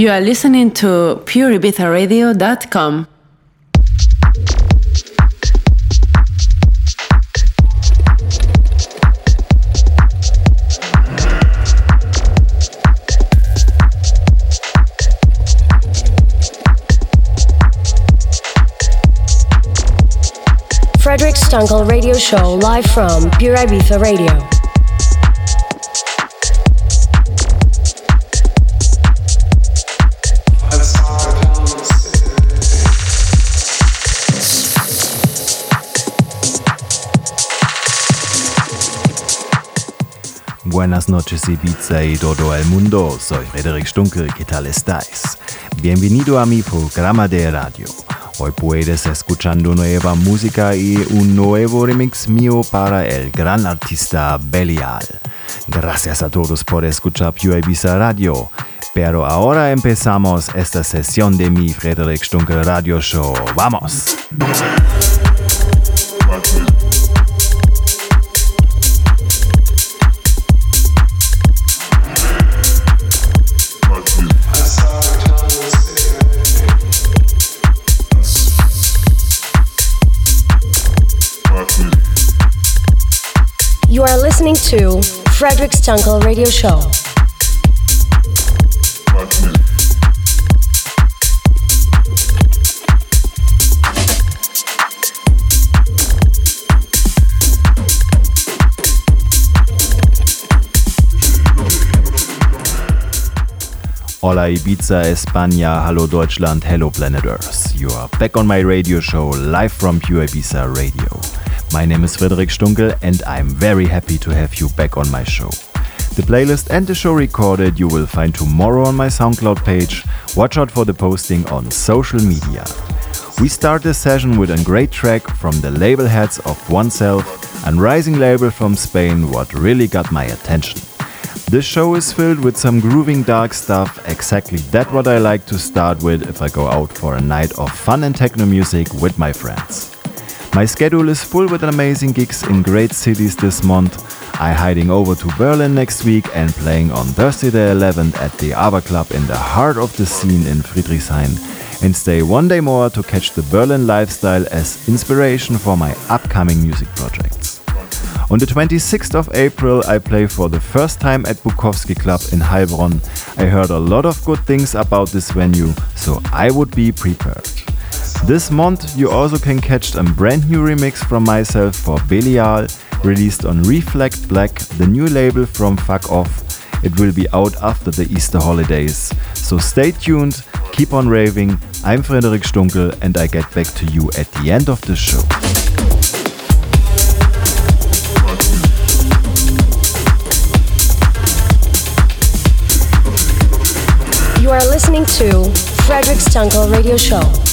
You are listening to pureibizaradio.com. Frederic Stunkel Radio Show live from Pure Ibiza Radio. Buenas noches Ibiza y todo el mundo, soy Frederick Stunkel, ¿qué tal estáis? Bienvenido a mi programa de radio. Hoy puedes escuchando nueva música y un nuevo remix mío para el gran artista Belial. Gracias a todos por escuchar Pure Ibiza Radio. Pero ahora empezamos esta sesión de mi Frederick Stunkel Radio Show. ¡Vamos! Listening to Frederic Stunkel Radio Show. Hola Ibiza, España, hello Deutschland, hello Planet Earth. You are back on my radio show live from Pure Ibiza Radio. My name is Frederic Stunkel and I'm very happy to have you back on my show. The playlist and the show recorded you will find tomorrow on my SoundCloud page. Watch out for the posting on social media. We start the session with a great track from the label heads of Oneself, a rising label from Spain, what really got my attention. This show is filled with some grooving dark stuff, exactly that what I like to start with if I go out for a night of fun and techno music with my friends. My schedule is full with amazing gigs in great cities this month. I'm heading over to Berlin next week and playing on Thursday the 11th at the Aber Club in the heart of the scene in Friedrichshain and stay one day more to catch the Berlin lifestyle as inspiration for my upcoming music projects. On the 26th of April, I play for the first time at Bukowski Club in Heilbronn. I heard a lot of good things about this venue, so I would be prepared. This month, you also can catch a brand new remix from myself for Beliaal, released on Reflekt Black, the new label from Fuck Off. It will be out after the Easter holidays. So stay tuned, keep on raving. I'm Frederic Stunkel, and I get back to you at the end of the show. You are listening to Frederic Stunkel Radio Show.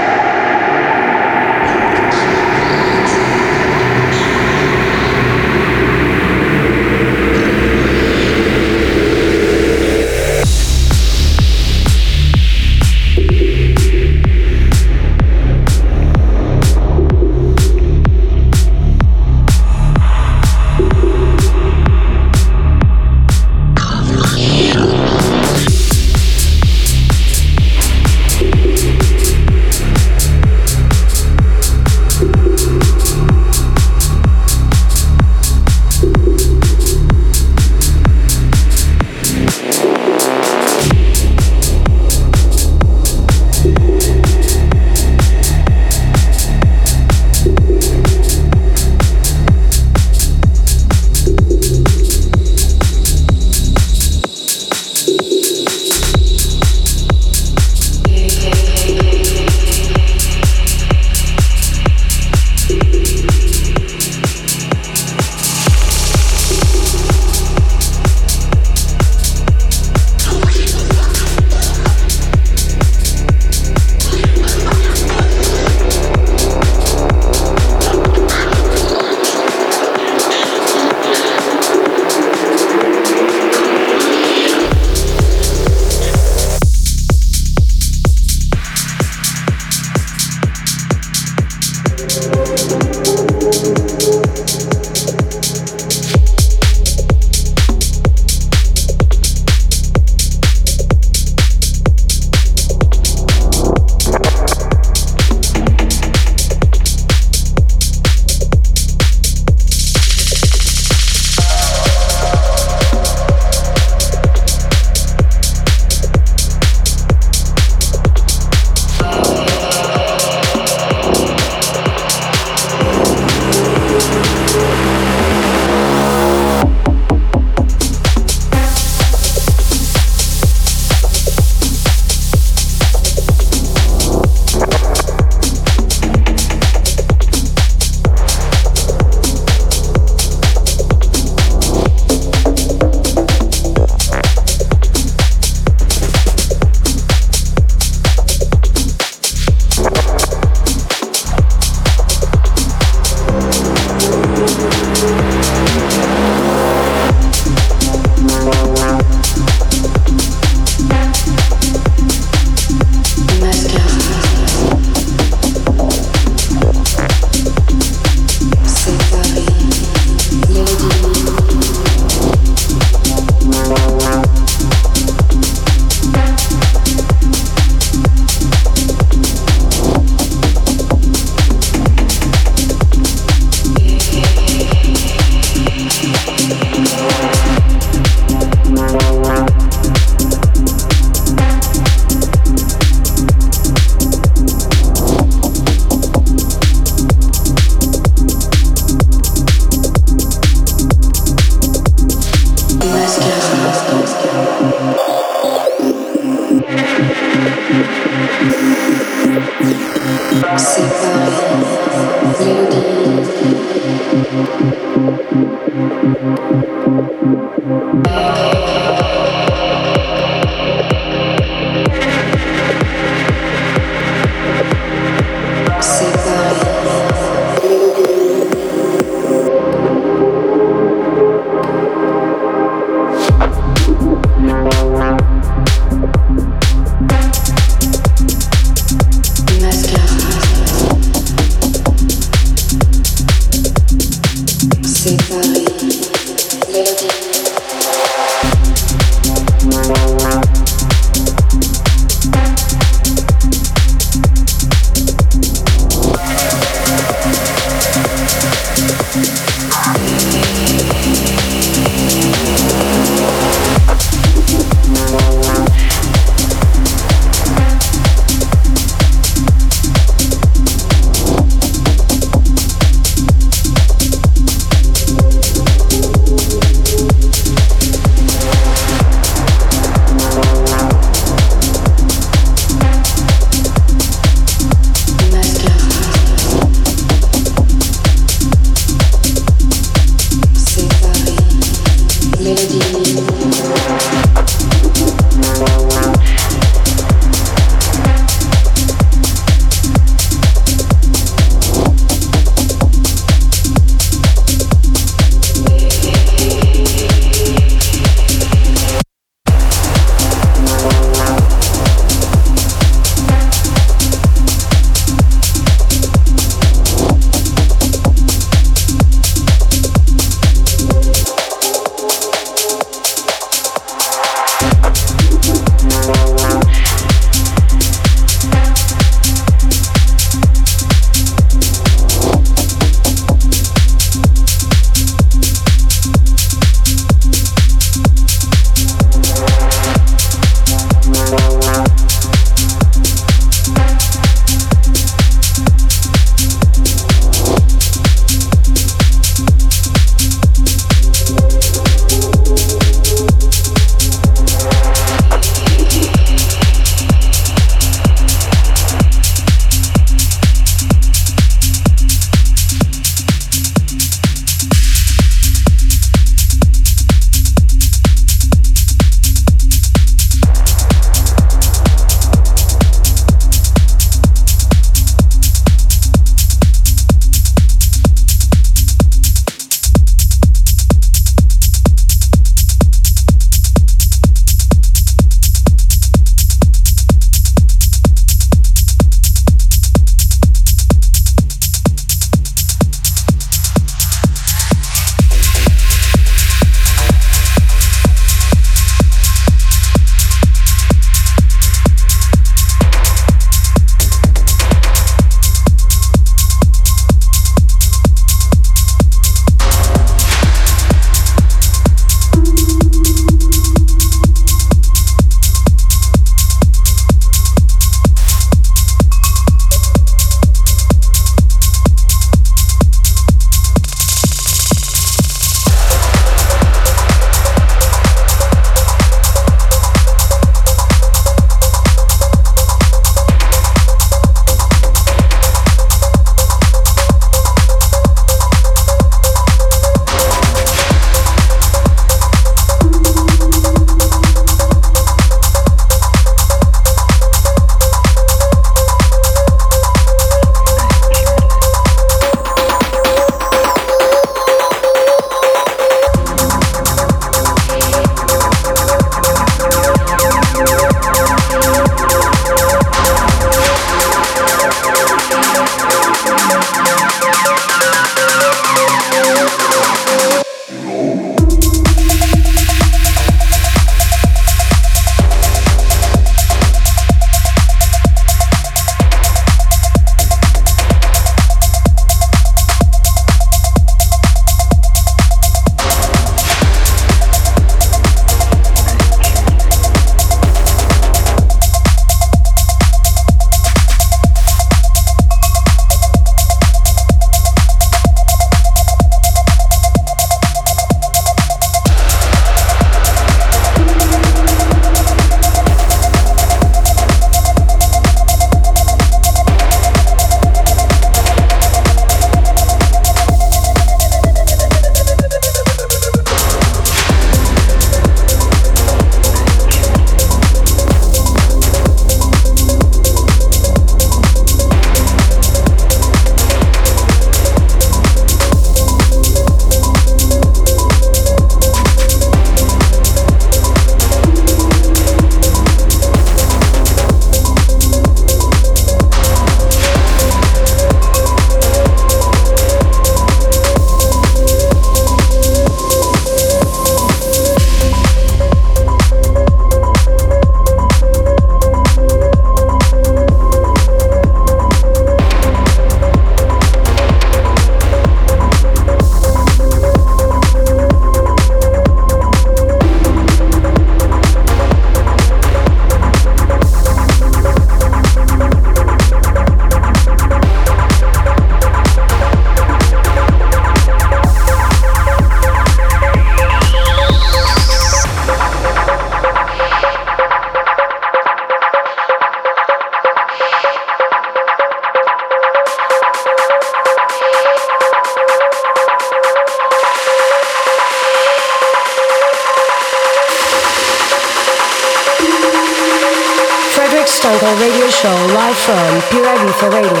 Pure Ibiza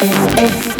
Radio. Thank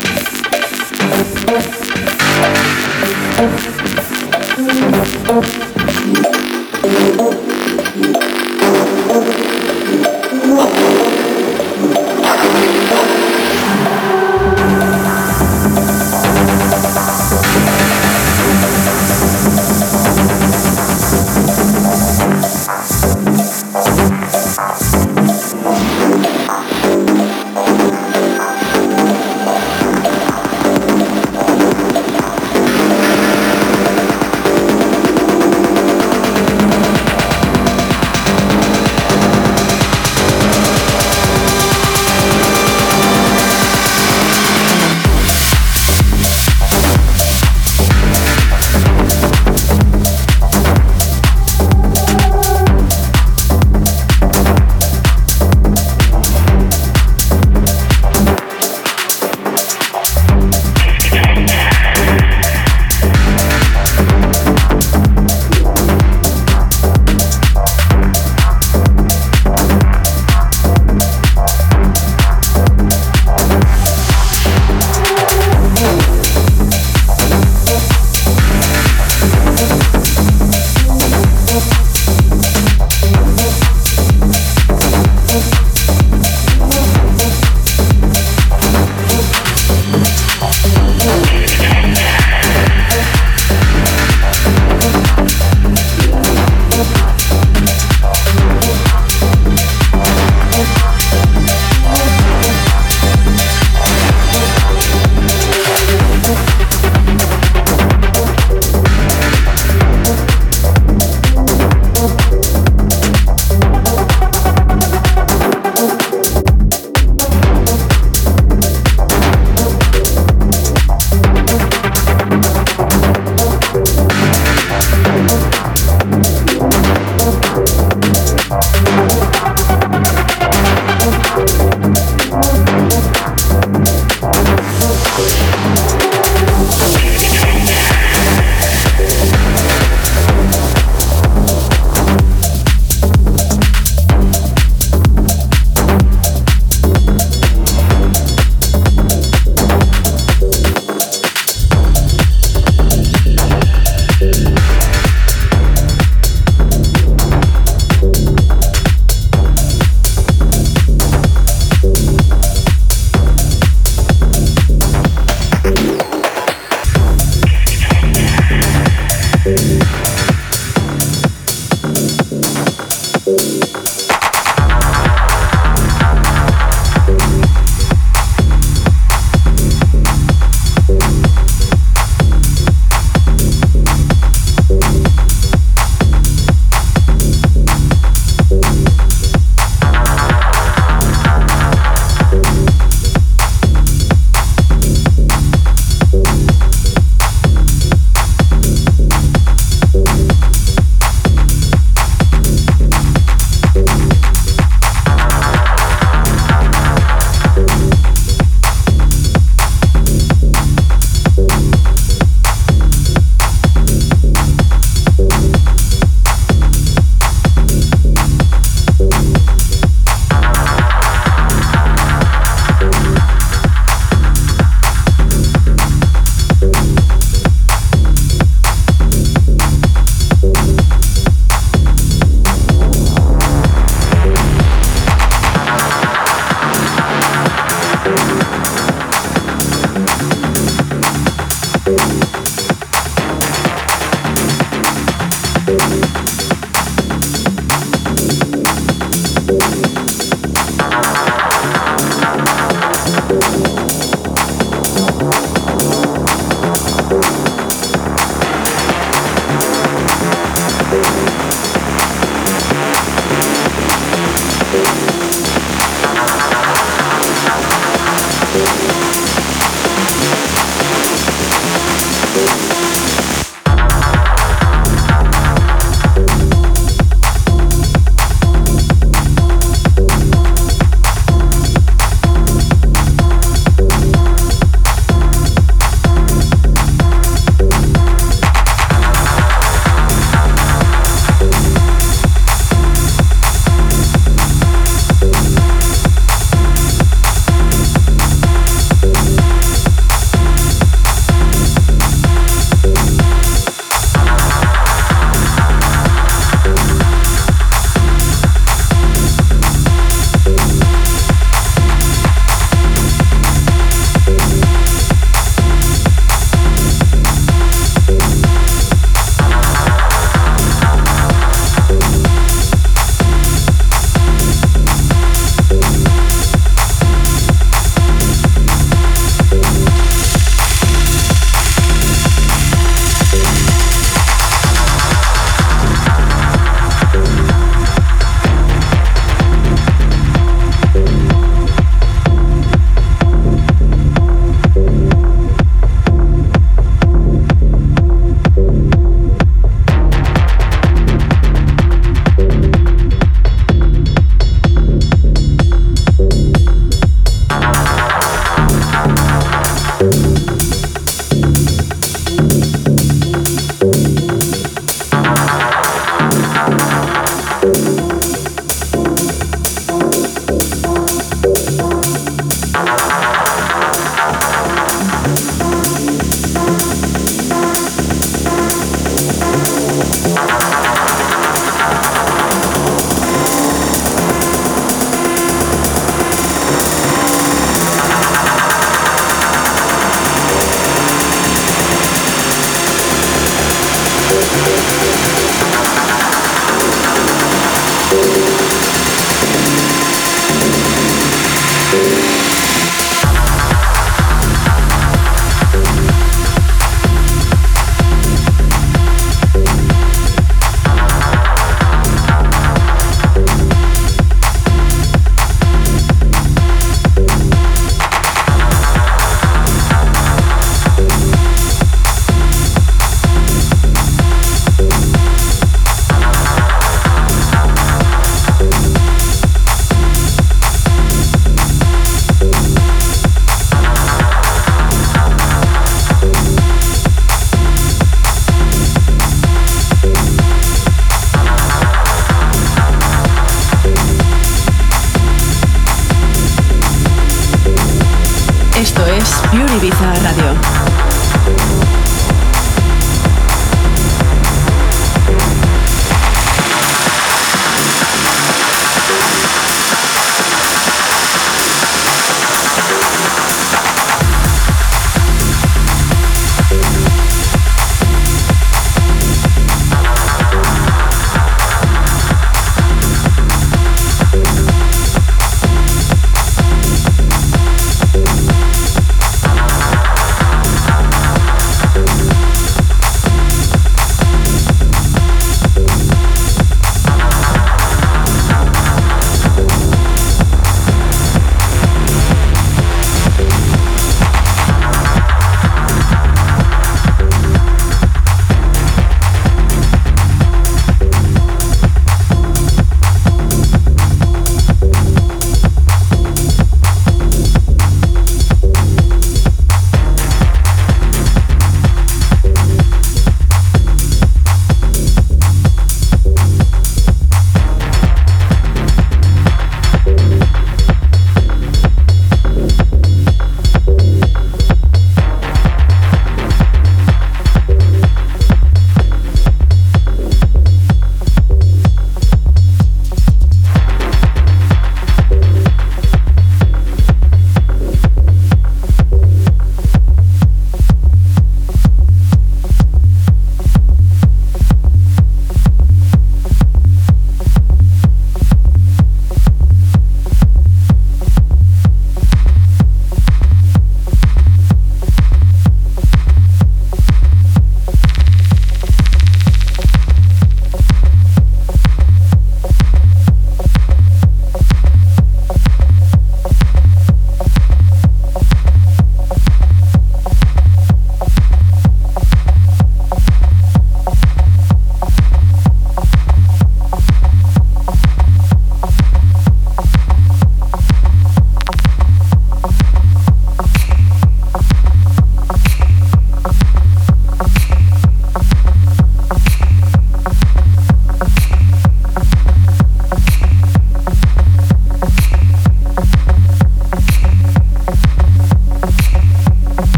Ibiza Radio.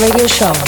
Radio Show.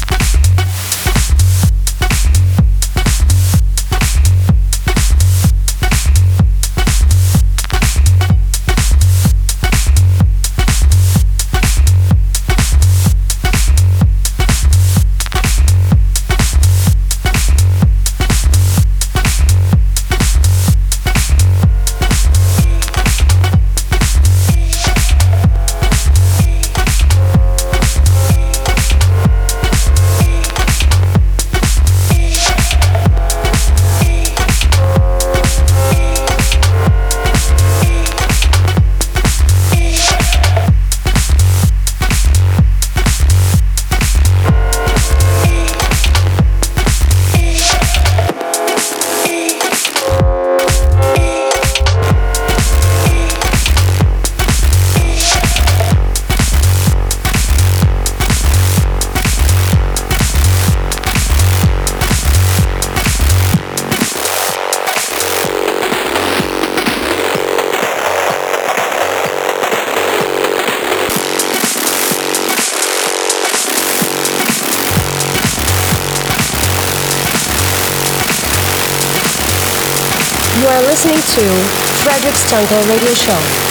Stunkel Radio Show.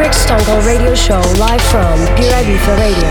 Hendrik Stanko radio show live from Pure Radio.